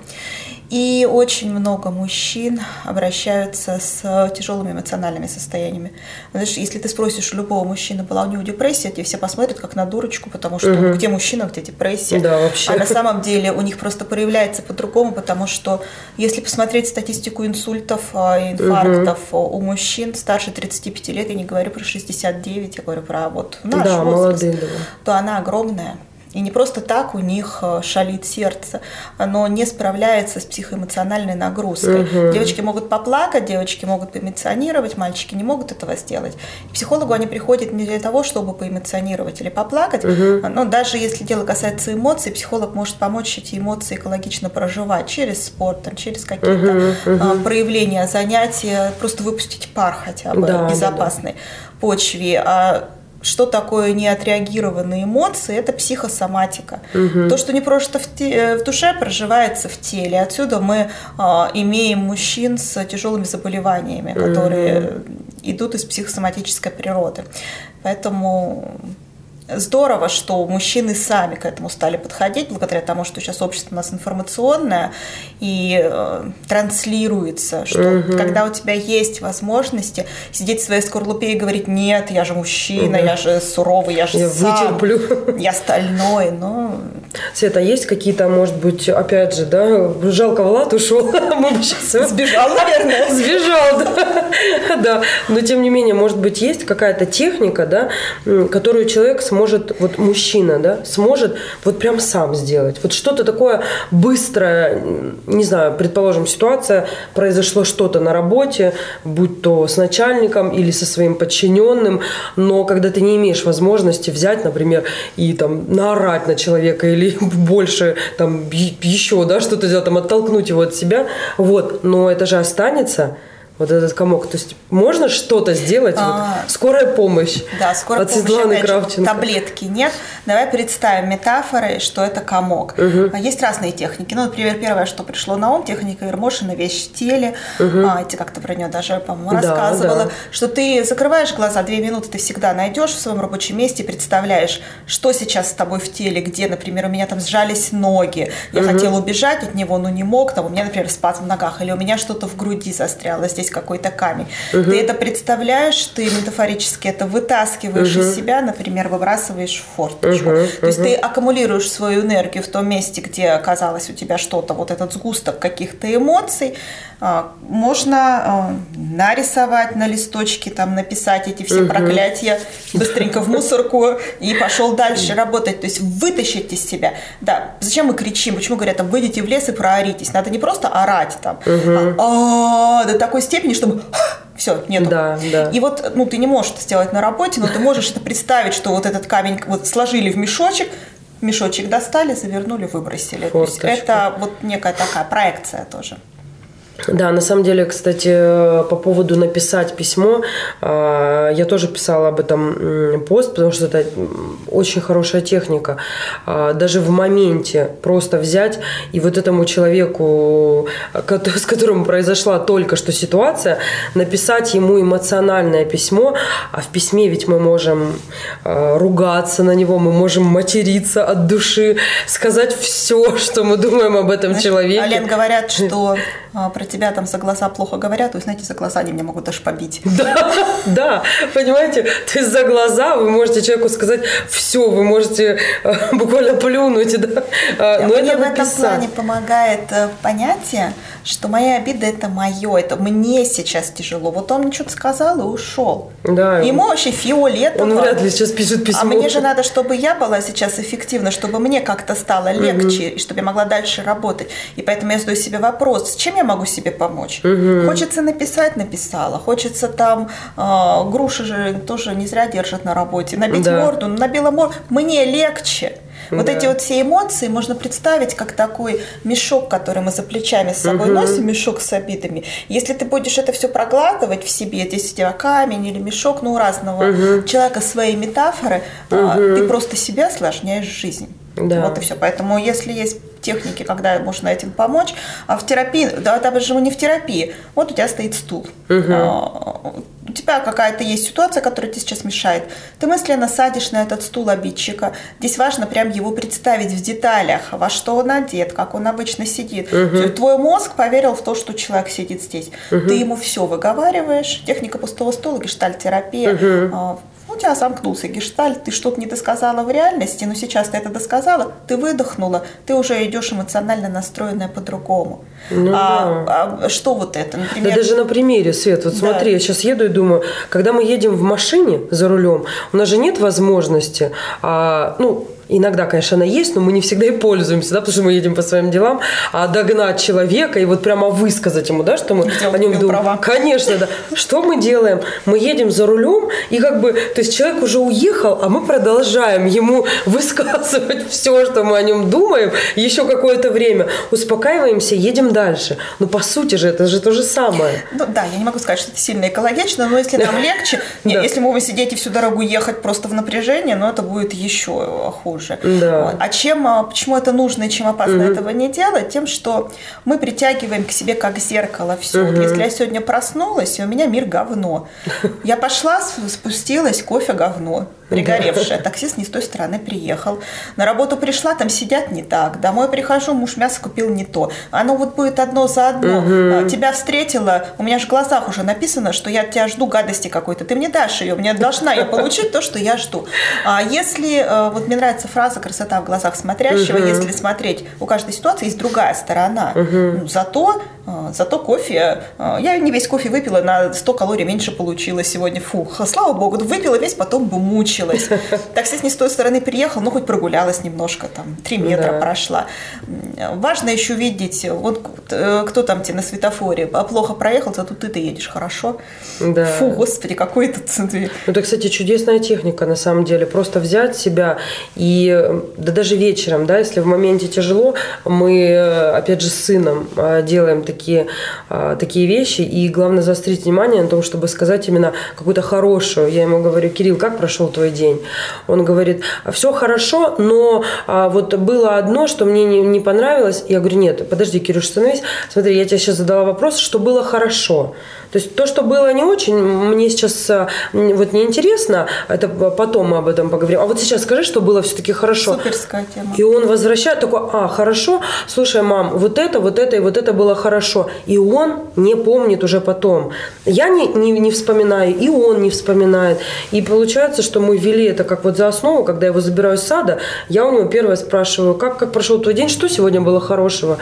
И очень много мужчин обращаются с тяжелыми эмоциональными состояниями. Знаешь, если ты спросишь у любого мужчины, была у него депрессия, тебе все посмотрят как на дурочку, потому что угу. где мужчина, где депрессия. Да, вообще. А на самом деле у них просто проявляется по-другому, потому что если посмотреть статистику инсультов а, и инфарктов угу. у мужчин старше 35 лет, я не говорю про 69, я говорю про вот наш да, возраст, молодые, да. то она огромная. И не просто так у них э, шалит сердце, оно не справляется с психоэмоциональной нагрузкой. Угу. Девочки могут поплакать, девочки могут поэмоционировать, мальчики не могут этого сделать. К психологу они приходят не для того, чтобы поэмоционировать или поплакать, угу. но даже если дело касается эмоций, психолог может помочь эти эмоции экологично проживать через спорт, там, через какие-то угу, угу. проявления, занятия, просто выпустить пар хотя бы да, безопасной да, да. почве. А что такое неотреагированные эмоции, это психосоматика. Угу. То, что не прожито в, те, в душе, проживается в теле. Отсюда мы а, имеем мужчин с тяжелыми заболеваниями, которые угу. идут из психосоматической природы. Поэтому здорово, что мужчины сами к этому стали подходить, благодаря тому, что сейчас общество у нас информационное и э, транслируется, что угу. когда у тебя есть возможности сидеть в своей скорлупе и говорить, нет, я же мужчина, угу. я же суровый, я же я сам, вытерплю. я стальной, но... Света, есть какие-то, может быть, опять же, да, жалко Влад ушел, мы сейчас... Сбежал, наверное. Сбежал, да. да. Но, тем не менее, может быть, есть какая-то техника, да, которую человек сможет сможет, вот мужчина, да, сможет вот прям сам сделать. Вот что-то такое быстрое, не знаю, предположим, ситуация, произошло что-то на работе, будь то с начальником или со своим подчиненным, но когда ты не имеешь возможности взять, например, и там наорать на человека или больше там еще, да, что-то сделать, там оттолкнуть его от себя, вот, но это же останется, вот этот комок. То есть можно что-то сделать? А, вот, скорая помощь. Да, скорая от помощь. Светланы Кравченко. таблетки нет. Давай представим метафорой, что это комок. Угу. Есть разные техники. Ну, например, первое, что пришло на ум, техника Ермошина, вещь в теле. Угу. А, ты как-то про нее даже, по-моему, да, рассказывала. Да. Что ты закрываешь глаза, две минуты ты всегда найдешь в своем рабочем месте, представляешь, что сейчас с тобой в теле, где, например, у меня там сжались ноги, я угу. хотела убежать от него, но не мог, там у меня, например, спазм в ногах, или у меня что-то в груди застряло, здесь есть какой-то камень. Угу. Ты это представляешь, ты метафорически это вытаскиваешь угу. из себя, например, выбрасываешь в форточку. Угу. То есть ты аккумулируешь свою энергию в том месте, где оказалось у тебя что-то, вот этот сгусток каких-то эмоций. А, можно а, нарисовать на листочке, там написать эти все угу. проклятия быстренько в мусорку и пошел дальше работать. То есть вытащить из себя. Да, зачем мы кричим? Почему говорят, там, выйдите в лес и прооритесь? Надо не просто орать там, угу. а, до такой степени, степени, чтобы все, нету. Да, да. И вот, ну, ты не можешь это сделать на работе, но ты можешь это представить, что вот этот камень вот сложили в мешочек, мешочек достали, завернули, выбросили. То есть это вот некая такая проекция тоже. Да, на самом деле, кстати, по поводу написать письмо, а, я тоже писала об этом пост, потому что это очень хорошая техника. А, даже в моменте просто взять и вот этому человеку, с которым произошла только что ситуация, написать ему эмоциональное письмо, а в письме ведь мы можем а, ругаться на него, мы можем материться от души, сказать все, что мы думаем об этом человеке. Ален, говорят, что тебя там за глаза плохо говорят, то знаете, за глаза они меня могут даже побить. Да, да, понимаете, то есть за глаза вы можете человеку сказать все, вы можете э, буквально плюнуть, да. А, но Мне это в этом плане помогает э, понятие, что моя обида это мое, это мне сейчас тяжело. Вот он мне что-то сказал и ушел. Да. Ему вообще фиолетово. Он вряд ли сейчас пишет письмо. А мне же надо, чтобы я была сейчас эффективна, чтобы мне как-то стало легче, угу. и чтобы я могла дальше работать. И поэтому я задаю себе вопрос, с чем я могу себе помочь? Угу. Хочется написать, написала. Хочется там, э, груши же тоже не зря держат на работе. Набить да. морду, набила морду. Мне легче. Вот да. эти вот все эмоции можно представить как такой мешок, который мы за плечами с собой угу. носим, мешок с обидами. Если ты будешь это все проглатывать в себе, здесь у тебя камень или мешок, ну, у разного угу. человека свои метафоры, угу. ты просто себя осложняешь жизнь. Да. Вот и все. Поэтому, если есть техники, когда можно этим помочь, а в терапии, да, даже не в терапии, вот у тебя стоит стул. Угу. У тебя какая-то есть ситуация, которая тебе сейчас мешает. Ты мысленно садишь на этот стул обидчика. Здесь важно прям его представить в деталях, во что он одет, как он обычно сидит. Угу. Твой мозг поверил в то, что человек сидит здесь. Угу. Ты ему все выговариваешь. Техника пустого стула, гештальтерапия. Угу у тебя замкнулся гештальт, ты что-то не досказала в реальности, но сейчас ты это досказала, ты выдохнула, ты уже идешь эмоционально настроенная по-другому. Ну, а, да. а что вот это, например? Да даже на примере, Свет, вот да. смотри, я сейчас еду и думаю, когда мы едем в машине за рулем, у нас же нет возможности, а, ну, иногда, конечно, она есть, но мы не всегда и пользуемся, да, потому что мы едем по своим делам, а догнать человека и вот прямо высказать ему, да, что мы Где о нем думаем. Права. Конечно, да. Что мы делаем? Мы едем за рулем, и как бы, то есть человек уже уехал, а мы продолжаем ему высказывать все, что мы о нем думаем, еще какое-то время. Успокаиваемся, едем дальше. Ну, по сути же, это же то же самое. Ну да, я не могу сказать, что это сильно экологично, но если нам легче, если мы будем сидеть и всю дорогу ехать просто в напряжении, но это будет еще хуже. Да. Вот. А чем, а, почему это нужно и чем опасно этого не делать? Тем, что мы притягиваем к себе как зеркало все. Вот Если я сегодня проснулась, и у меня мир говно. Я пошла, спустилась, кофе говно. Пригоревшее. Таксист не с той стороны приехал. На работу пришла, там сидят не так. Домой прихожу, муж мясо купил не то. Оно вот будет одно за одно. А, Тебя встретила, у меня же в глазах уже написано, что я тебя жду гадости какой-то. Ты мне дашь ее, мне должна я получить то, что я жду. А если, э, вот мне нравится фраза «красота в глазах смотрящего», если смотреть, у каждой ситуации есть другая сторона. Ну, зато, э, зато кофе, э, я не весь кофе выпила, на 100 калорий меньше получила сегодня. Фу, слава богу, выпила весь, потом бы мучилась. Таксист не с той стороны приехал, ну хоть прогулялась немножко, там, 3 метра Да. прошла. Важно еще видеть, вот э, кто там тебе на светофоре, а плохо проехал, зато ты-то едешь хорошо. Да. Фу, господи, какой ты- Ну, это, кстати, чудесная техника, на самом деле. Просто взять себя и, да даже вечером, да, если в моменте тяжело, мы, э, опять же, с сыном э, делаем такие, такие вещи, и главное заострить внимание на том, чтобы сказать именно какую-то хорошую. Я ему говорю, Кирилл, как прошел твой день? Он говорит, все хорошо, но а, вот было одно, что мне не, не понравилось. Я говорю, нет, подожди, Кирюш, становись. Смотри, я тебе сейчас задала вопрос, что было хорошо. То есть то, что было не очень, мне сейчас м, вот неинтересно, это потом мы об этом поговорим. А вот сейчас скажи, что было все-таки хорошо. Суперская тема. И он возвращает такой, а, хорошо, слушай, мам, вот это, вот это и вот это было хорошо. И он не помнит уже потом. Я не, не, не вспоминаю, и он не вспоминает. И получается, что мы ввели это как вот за основу, когда я его забираю из сада, я у него первое спрашиваю, как, как прошел твой день, что сегодня было хорошего?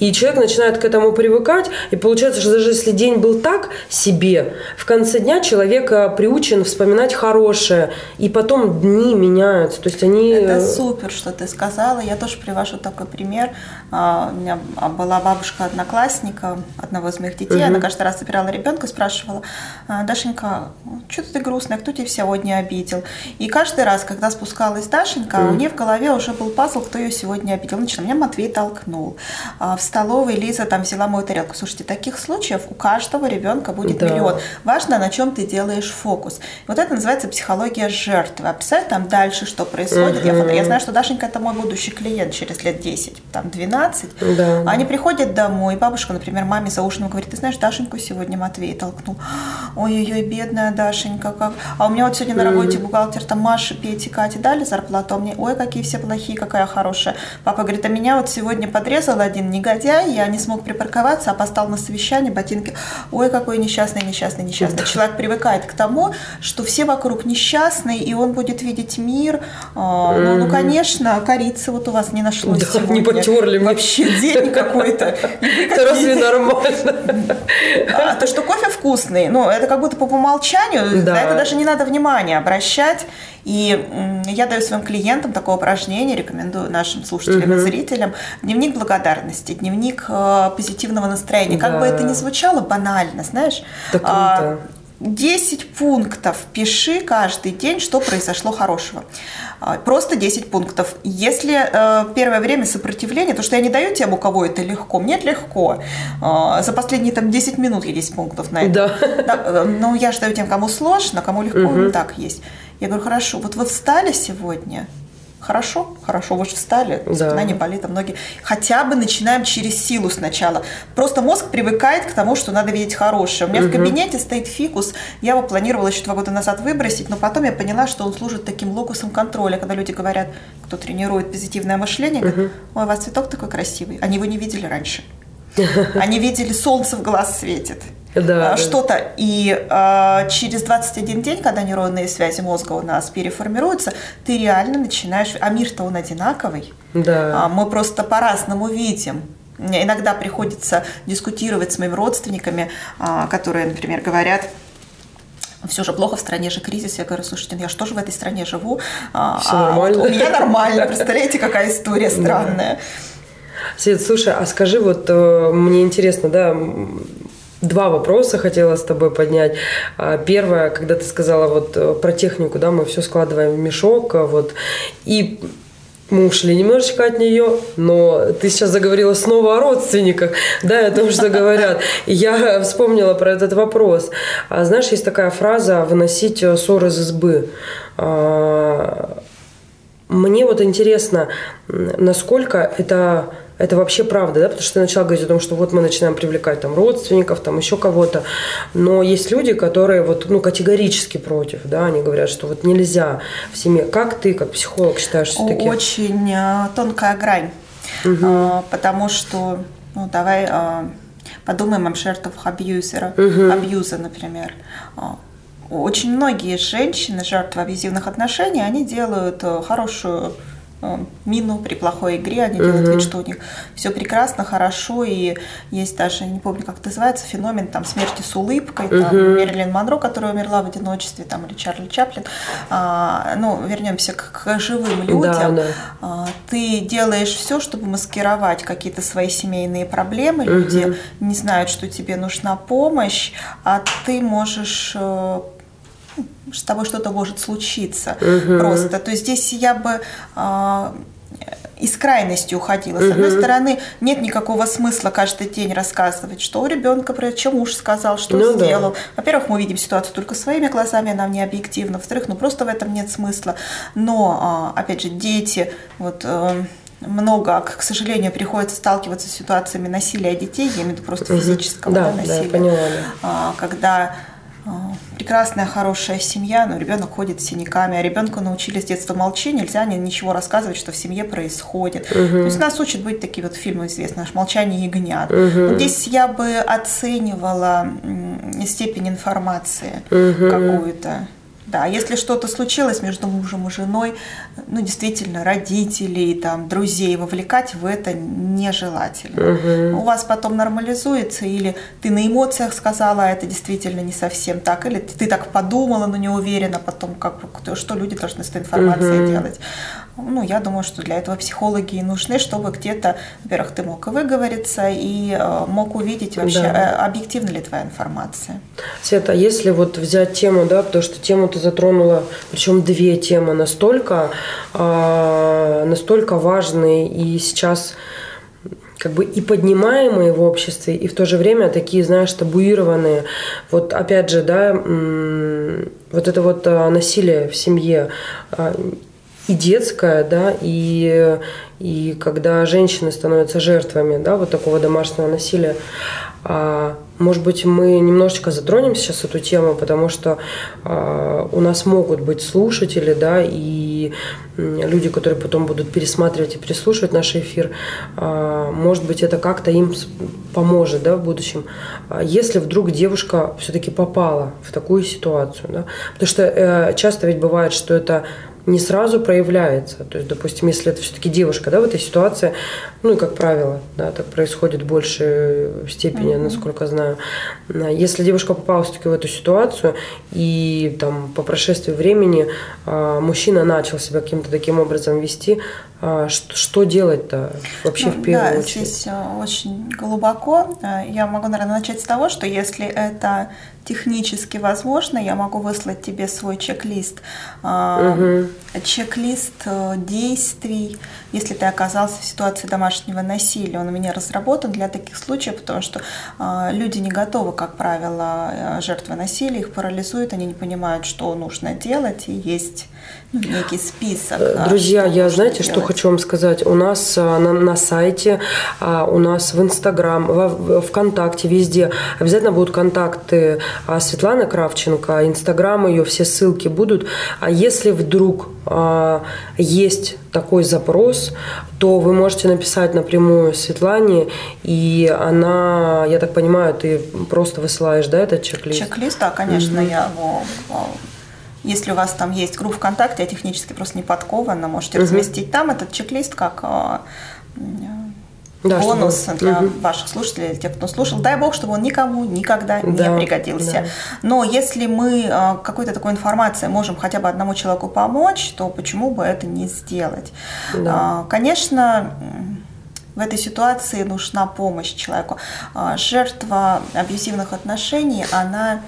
И человек начинает к этому привыкать, и получается, что даже если день был так себе, в конце дня человек приучен вспоминать хорошее, и потом дни меняются, то есть они... Это э, супер, что ты сказала. Я тоже привожу такой пример. А, У меня была бабушка одноклассника одного из моих детей. Она каждый раз собирала ребенка спрашивала, «А, Дашенька, что ты грустная, кто тебя сегодня обидел? И каждый раз, когда спускалась Дашенька, у нее в голове уже был пазл, кто ее сегодня обидел. Начала, меня Матвей толкнул. А, В столовой Лиза там взяла мою тарелку. Слушайте, таких случаев у каждого ребенка будет Да. миллион. Важно, на чем ты делаешь фокус. Вот это называется психология жертвы. А представь там дальше, что происходит. Я, фото- я знаю, что Дашенька это мой будущий клиент через лет 10, там 12. Да. Они приходят домой, бабушка, например, маме за ужином говорит, ты знаешь, Дашеньку сегодня Матвей толкнул. Ой-ой-ой, бедная Дашенька, как... А у меня вот сегодня на работе бухгалтер, там Маша, Петя, Катя дали зарплату, а мне, ой, какие все плохие, какая хорошая. Папа говорит, а меня вот сегодня подрезал один негодяй, я не смог припарковаться, опоздал на совещание, ботинки. Ой, какой несчастный, несчастный, несчастный. Человек привыкает к тому, что все вокруг несчастные, и он будет видеть мир. А, Ну, ну, конечно, корицы вот у вас не нашлось Да, сегодня. не потерли мне. Вообще день какой-то. Это разве нормально? а, то, что кофе вкусный, ну, это как будто по умолчанию, Да. на это даже не надо внимания обращать. И я даю своим клиентам такое упражнение, рекомендую нашим слушателям и зрителям. Дневник благодарности, дневник э, позитивного настроения. Как бы Да. это ни звучало банально, знаешь. Да круто. а, 10 пунктов пиши каждый день, что произошло хорошего. А, Просто 10 пунктов. Если э, первое время сопротивление, то что я не даю тем, у кого это легко, мне это легко. А, за последние там 10 минут я 10 пунктов на это. Да. Да, э, ну, я же даю тем, кому сложно, кому легко, ну, так есть. Я говорю, хорошо, вот вы встали сегодня, Хорошо, хорошо, вы же встали, спина не болит, а многие... Хотя бы начинаем через силу сначала. Просто мозг привыкает к тому, что надо видеть хорошее. У меня в кабинете стоит фикус, я его планировала еще два года назад выбросить, но потом я поняла, что он служит таким локусом контроля, когда люди говорят, кто тренирует позитивное мышление, говорят, ой, у вас цветок такой красивый. Они его не видели раньше. Они видели, солнце в глаз светит. Да, а, да. что-то. И а, через 21 день, когда нейронные связи мозга у нас переформируются, ты реально начинаешь... А мир-то он одинаковый. Да. А, мы просто по-разному видим. Мне иногда приходится дискутировать с моими родственниками, а, которые, например, говорят, все же плохо, в стране же кризис. Я говорю, слушайте, ну я что же в этой стране живу? Все а нормально. Вот у меня нормально. Представляете, какая история странная. Свет, слушай, а скажи, вот э, мне интересно, да, два вопроса хотела с тобой поднять. А, первое, когда ты сказала вот э, про технику, да, мы все складываем в мешок, а вот, и мы ушли немножечко от нее, но ты сейчас заговорила снова о родственниках, да, о том, что говорят. И я вспомнила про этот вопрос. А, знаешь, есть такая фраза «выносить э, ссор из избы». Мне вот интересно, насколько это это вообще правда, да, потому что ты начала говорить о том, что вот мы начинаем привлекать там родственников, там еще кого-то, но есть люди, которые вот, ну, категорически против, да, они говорят, что вот нельзя в семье. Как ты, как психолог, считаешь все-таки? Очень э, тонкая грань, угу. потому что, ну, давай э, подумаем о жертвах абьюзера, угу. абьюза, например. Очень многие женщины, жертвы абьюзивных отношений, они делают э, хорошую Э, мину при плохой игре, они угу. делают вид, что у них все прекрасно, хорошо, и есть даже, не помню, как это называется, феномен там смерти с улыбкой, угу. там, Мерлин Монро, которая умерла в одиночестве, там, или Чарли Чаплин. А, ну, вернемся к, к живым людям. Да, да. А, ты делаешь все, чтобы маскировать какие-то свои семейные проблемы, люди угу. не знают, что тебе нужна помощь, а ты можешь э, с тобой что-то может случиться угу. просто. То есть здесь я бы э, из крайности уходила. С одной стороны, нет никакого смысла каждый день рассказывать, что у ребенка, про чем муж сказал, что ну, сделал. Да. Во-первых, мы видим ситуацию только своими глазами, нам не объективно. Во-вторых, ну просто в этом нет смысла. Но, а, опять же, дети, вот э, много, к сожалению, приходится сталкиваться с ситуациями насилия детей, я имею в виду просто физического да, да, насилия. Да, поняла, да. Когда а, прекрасная, хорошая семья, но ребенок ходит с синяками, а ребенку научили с детства молчи, нельзя ничего рассказывать, что в семье происходит. Угу. То есть нас учат быть такие вот фильмы известные, наш «Молчание ягнят». Угу. здесь я бы оценивала степень информации угу. какую-то. Да, если что-то случилось между мужем и женой, ну, действительно, родителей, там, друзей вовлекать в это нежелательно. Угу. У вас потом нормализуется, или ты на эмоциях сказала, а это действительно не совсем так, или ты так подумала, но не уверена потом, как, что люди должны с этой информацией угу. делать. Ну, я думаю, что для этого психологи и нужны, чтобы где-то, во-первых, ты мог выговориться и э, мог увидеть вообще, да. э, объективна ли твоя информация. Света, а если вот взять тему, да, потому что тему ты затронула, причем две темы настолько, э, настолько важные и сейчас как бы и поднимаемые в обществе, и в то же время такие, знаешь, табуированные. Вот опять же, да, вот это вот э, насилие в семье, э, и детское, да, и, и когда женщины становятся жертвами, да, вот такого домашнего насилия. А, может быть, мы немножечко затронем сейчас эту тему, потому что а, у нас могут быть слушатели, да, и люди, которые потом будут пересматривать и переслушивать наш эфир. А, может быть, это как-то им поможет, да, в будущем. А, если вдруг девушка все-таки попала в такую ситуацию, да, потому что э, часто ведь бывает, что это не сразу проявляется. То есть, допустим, если это все-таки девушка, да, в этой ситуации, ну и как правило, да, так происходит в большей степени, mm-hmm. насколько знаю. Если девушка попала все-таки в эту ситуацию, и там по прошествии времени а, мужчина начал себя каким-то таким образом вести, а, что, что делать-то вообще ну, в первую да, очередь? Здесь очень глубоко. Я могу, наверное, начать с того, что если это технически возможно, я могу выслать тебе свой чек-лист. Угу. Чек-лист э, действий, если ты оказался в ситуации домашнего насилия. Он у меня разработан для таких случаев, потому что э, люди не готовы, как правило, э, жертвы насилия, их парализует, они не понимают, что нужно делать, и есть некий список. А, Друзья, я знаете, делать? что хочу вам сказать? У нас а, на, на сайте, а, у нас в Инстаграм, в ВКонтакте, везде обязательно будут контакты Светланы Кравченко, Инстаграм ее, все ссылки будут. А если вдруг есть такой запрос, то вы можете написать напрямую Светлане, и она, я так понимаю, ты просто высылаешь, да, этот чек-лист? Чек-лист, да, конечно, mm-hmm. я его если у вас там есть группа ВКонтакте, я технически просто не подкована, можете угу. разместить там этот чек-лист как а, да, бонус чтобы... для угу. ваших слушателей, для тех, кто слушал. Дай бог, чтобы он никому никогда да, не пригодился. Да. Но если мы а, какой-то такой информацией можем хотя бы одному человеку помочь, то почему бы это не сделать? Да. Конечно, в этой ситуации нужна помощь человеку. Жертва абьюзивных отношений, она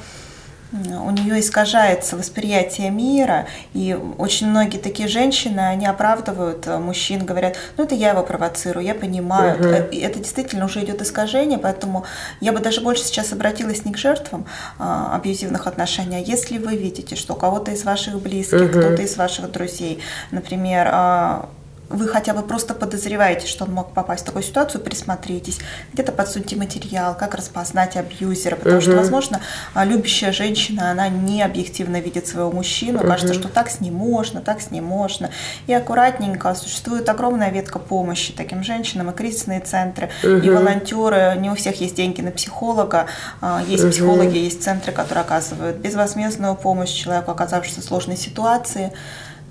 у нее искажается восприятие мира, и очень многие такие женщины, они оправдывают э, мужчин, говорят, ну это я его провоцирую, я понимаю, угу. это, это действительно уже идет искажение, поэтому я бы даже больше сейчас обратилась не к жертвам а, абьюзивных отношений, а если вы видите, что у кого-то из ваших близких, угу. кто-то из ваших друзей, например, а, вы хотя бы просто подозреваете, что он мог попасть в такую ситуацию, присмотритесь, где-то подсуньте материал, как распознать абьюзера, потому угу. что, возможно, а, любящая женщина, она не объективно видит своего мужчину, угу. кажется, что так с ним можно, так с ним можно. И аккуратненько существует огромная ветка помощи таким женщинам, и кризисные центры, угу. и волонтеры, не у всех есть деньги на психолога, а, есть угу. психологи, есть центры, которые оказывают безвозмездную помощь человеку, оказавшемуся в сложной ситуации.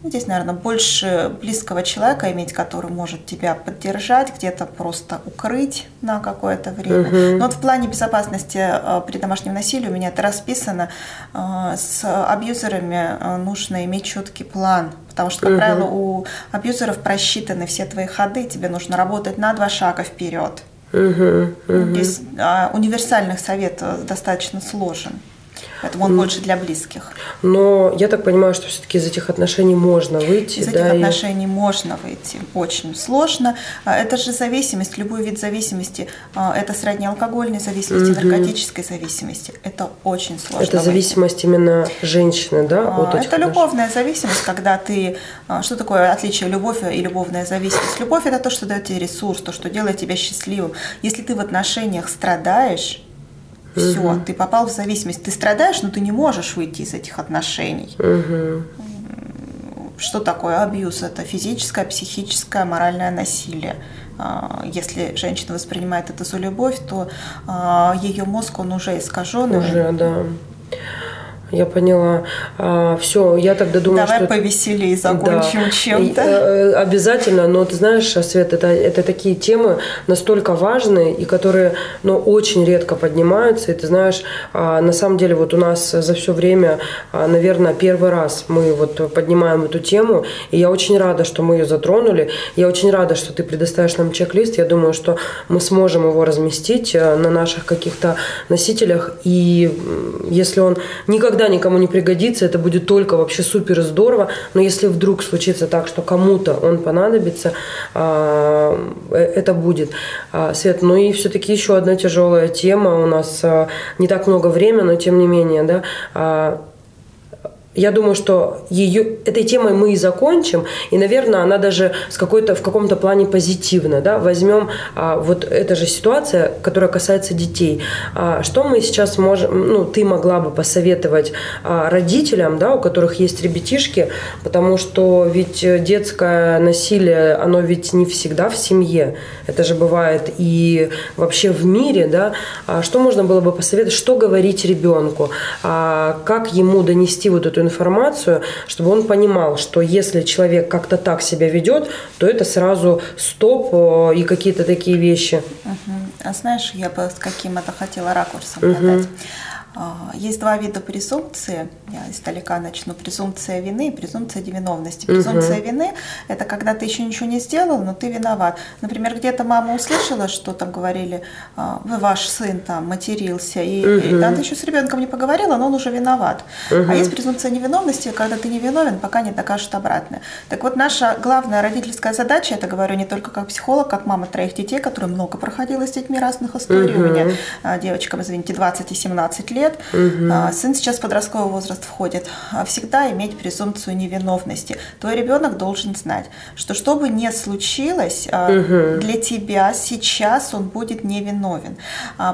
Ну, здесь, наверное, больше близкого человека иметь, который может тебя поддержать, где-то просто укрыть на какое-то время. Угу. Но вот в плане безопасности э, при домашнем насилии у меня это расписано. Э, с абьюзерами э, нужно иметь четкий план, потому что, как угу. правило, у абьюзеров просчитаны все твои ходы, тебе нужно работать на два шага вперед. Угу, угу. Здесь а, универсальных совет достаточно сложен. Поэтому он больше для близких. Но я так понимаю, что все-таки из этих отношений можно выйти. Из да, этих и... отношений можно выйти. Очень сложно. А, это же зависимость, любой вид зависимости. А, это среднеалкогольной зависимости, угу. наркотической зависимости. Это очень сложно. Это зависимость выйти. именно женщины, да? А, от это любовная зависимость, когда ты... Что такое отличие любовь и любовная зависимость? Любовь – это то, что дает тебе ресурс, то, что делает тебя счастливым. Если ты в отношениях страдаешь, все, угу. ты попал в зависимость. Ты страдаешь, но ты не можешь выйти из этих отношений. Угу. Что такое абьюз? Это физическое, психическое, моральное насилие. А, если женщина воспринимает это за любовь, то а, ее мозг, он уже искажен. Уже, да. Я поняла. А, все, я тогда думаю, Давай что... повеселее закончим да. чем-то. Э, обязательно, но ты знаешь, Свет, это, это такие темы настолько важные, и которые ну, очень редко поднимаются. И ты знаешь, а, на самом деле вот у нас за все время, а, наверное, первый раз мы вот поднимаем эту тему, и я очень рада, что мы ее затронули. Я очень рада, что ты предоставишь нам чек-лист. Я думаю, что мы сможем его разместить э, на наших каких-то носителях, и если он никогда никогда никому не пригодится, это будет только вообще супер здорово, но если вдруг случится так, что кому-то он понадобится, а, э, это будет. А, Свет, ну и все-таки еще одна тяжелая тема, у нас а, не так много времени, но тем не менее, да, я думаю, что ее, этой темой мы и закончим, и, наверное, она даже с какой-то, в каком-то плане позитивна. Да? Возьмем а, вот эта же ситуация, которая касается детей. А, что мы сейчас можем, ну, ты могла бы посоветовать а, родителям, да, у которых есть ребятишки, потому что ведь детское насилие, оно ведь не всегда в семье, это же бывает и вообще в мире, да, а, что можно было бы посоветовать, что говорить ребенку, а, как ему донести вот эту информацию, чтобы он понимал, что если человек как-то так себя ведет, то это сразу стоп э, и какие-то такие вещи. Угу. А знаешь, я бы с каким это хотела ракурсом угу. подать. А, есть два вида презумпции. Я издалека начну. Презумпция вины и презумпция невиновности. Презумпция угу. вины – это когда ты еще ничего не сделал, но ты виноват. Например, где-то мама услышала, что там говорили, «А, вы ваш сын там матерился, и, угу. и да, ты еще с ребенком не поговорила, но он уже виноват. Угу. А есть презумпция невиновности, когда ты не виновен, пока не докажут обратное. Так вот, наша главная родительская задача, это говорю не только как психолог, как мама троих детей, которая много проходила с детьми разных историй. Угу. У меня а, девочкам, извините, 20 и 17 лет лет, угу. сын сейчас в подростковый возраст входит, а всегда иметь презумпцию невиновности. Твой ребенок должен знать, что что бы ни случилось, угу. для тебя сейчас он будет невиновен.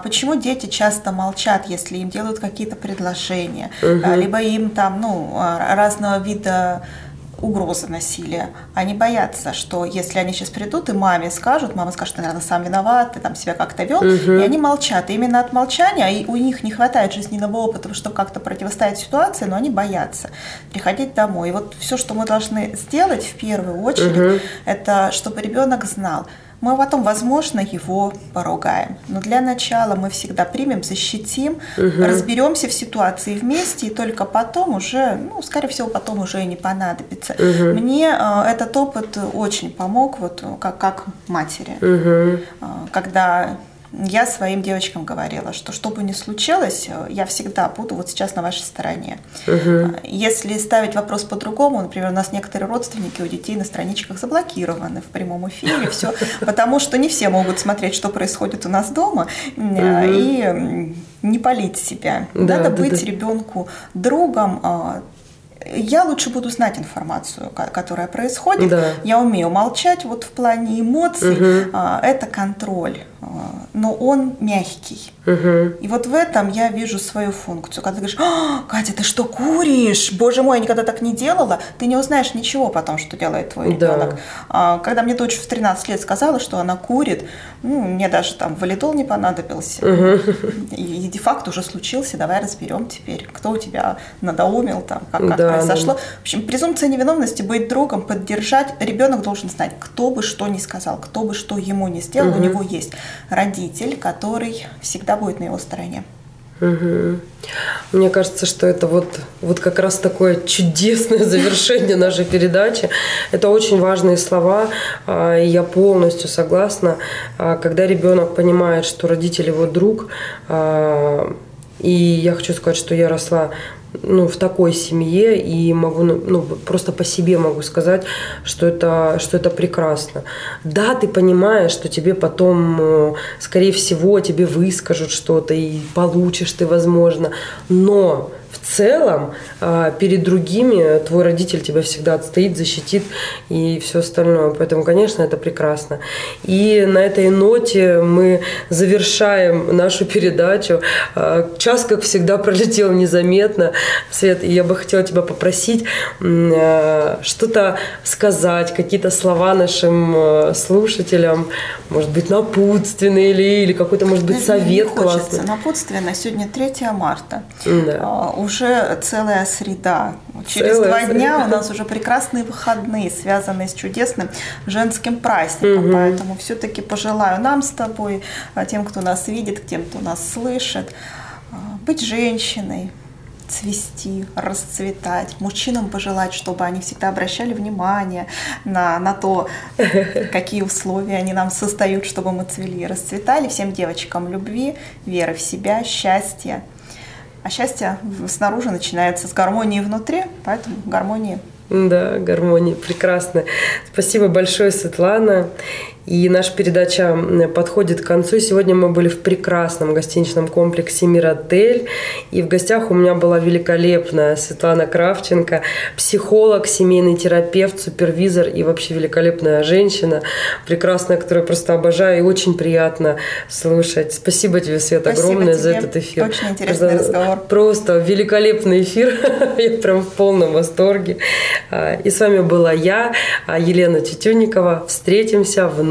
Почему дети часто молчат, если им делают какие-то предложения, угу. либо им там, ну, разного вида угрозы насилия. Они боятся, что если они сейчас придут и маме скажут, мама скажет, ты, наверное, сам виноват, ты там себя как-то вел, угу. и они молчат. И именно от молчания, и у них не хватает жизненного опыта, чтобы как-то противостоять ситуации, но они боятся приходить домой. И вот все, что мы должны сделать в первую очередь, угу. это чтобы ребенок знал, мы потом, возможно, его поругаем. Но для начала мы всегда примем, защитим, угу. разберемся в ситуации вместе, и только потом уже, ну, скорее всего, потом уже и не понадобится. Угу. Мне э, этот опыт очень помог, вот как, как матери. Угу. Э, когда я своим девочкам говорила, что что бы ни случилось, э, я всегда буду вот сейчас на вашей стороне. Угу. Если ставить вопрос по-другому, например, у нас некоторые родственники у детей на страничках заблокированы в прямом эфире, все, потому что не все могут смотреть, что происходит у нас дома, и не полить себя. Надо быть ребенку другом, а, я лучше буду знать информацию, которая происходит. Да. Я умею молчать вот в плане эмоций. Угу. Это контроль, а, но он мягкий. Угу. И вот в этом я вижу свою функцию. Когда ты говоришь, а, Катя, ты что, куришь? Боже мой, я никогда так не делала. Ты не узнаешь ничего потом, что делает твой да. ребенок. А, когда мне дочь в 13 лет сказала, что она курит, ну, мне даже там валидол не понадобился. Угу. И, и де-факто уже случился. Давай разберем теперь, кто у тебя надоумил, там, как, как да, произошло. Да. В общем, презумпция невиновности, быть другом, поддержать. Ребенок должен знать, кто бы что ни сказал, кто бы что ему не сделал. Угу. У него есть родитель, который всегда будет на его стороне. Угу. Мне кажется, что это вот, вот как раз такое чудесное завершение нашей передачи. Это очень важные слова, а, и я полностью согласна. А, когда ребенок понимает, что родитель его друг, а, и я хочу сказать, что я росла ну, в такой семье и могу, ну, ну, просто по себе могу сказать, что это, что это прекрасно. Да, ты понимаешь, что тебе потом, э, скорее всего, тебе выскажут что-то и получишь ты, возможно, но целом а, перед другими твой родитель тебя всегда отстоит, защитит и все остальное. Поэтому, конечно, это прекрасно. И на этой ноте мы завершаем нашу передачу. А, час, как всегда, пролетел незаметно. Свет, и я бы хотела тебя попросить а, что-то сказать, какие-то слова нашим слушателям, может быть, напутственные или, или какой-то, может быть, совет классный. Напутственно. Сегодня 3 марта. Да уже целая среда. Через целая два среда. дня у нас уже прекрасные выходные, связанные с чудесным женским праздником. Угу. Поэтому все-таки пожелаю нам с тобой, а, тем, кто нас видит, тем, кто нас слышит, а, быть женщиной, цвести, расцветать. Мужчинам пожелать, чтобы они всегда обращали внимание на, на то, какие условия они нам создают, чтобы мы цвели и расцветали. Всем девочкам любви, веры в себя, счастья. А счастье снаружи начинается с гармонии внутри, поэтому гармонии. Да, гармония, прекрасно. Спасибо большое, Светлана. И наша передача подходит к концу. Сегодня мы были в прекрасном гостиничном комплексе «Миротель». И в гостях у меня была великолепная Светлана Кравченко, психолог, семейный терапевт, супервизор и вообще великолепная женщина. Прекрасная, которую я просто обожаю и очень приятно слушать. Спасибо тебе, Свет, Спасибо огромное тебе. за этот эфир. Очень интересный просто, разговор. Просто великолепный эфир. я прям в полном восторге. А, и с вами была я, а, Елена Тютюникова. Встретимся в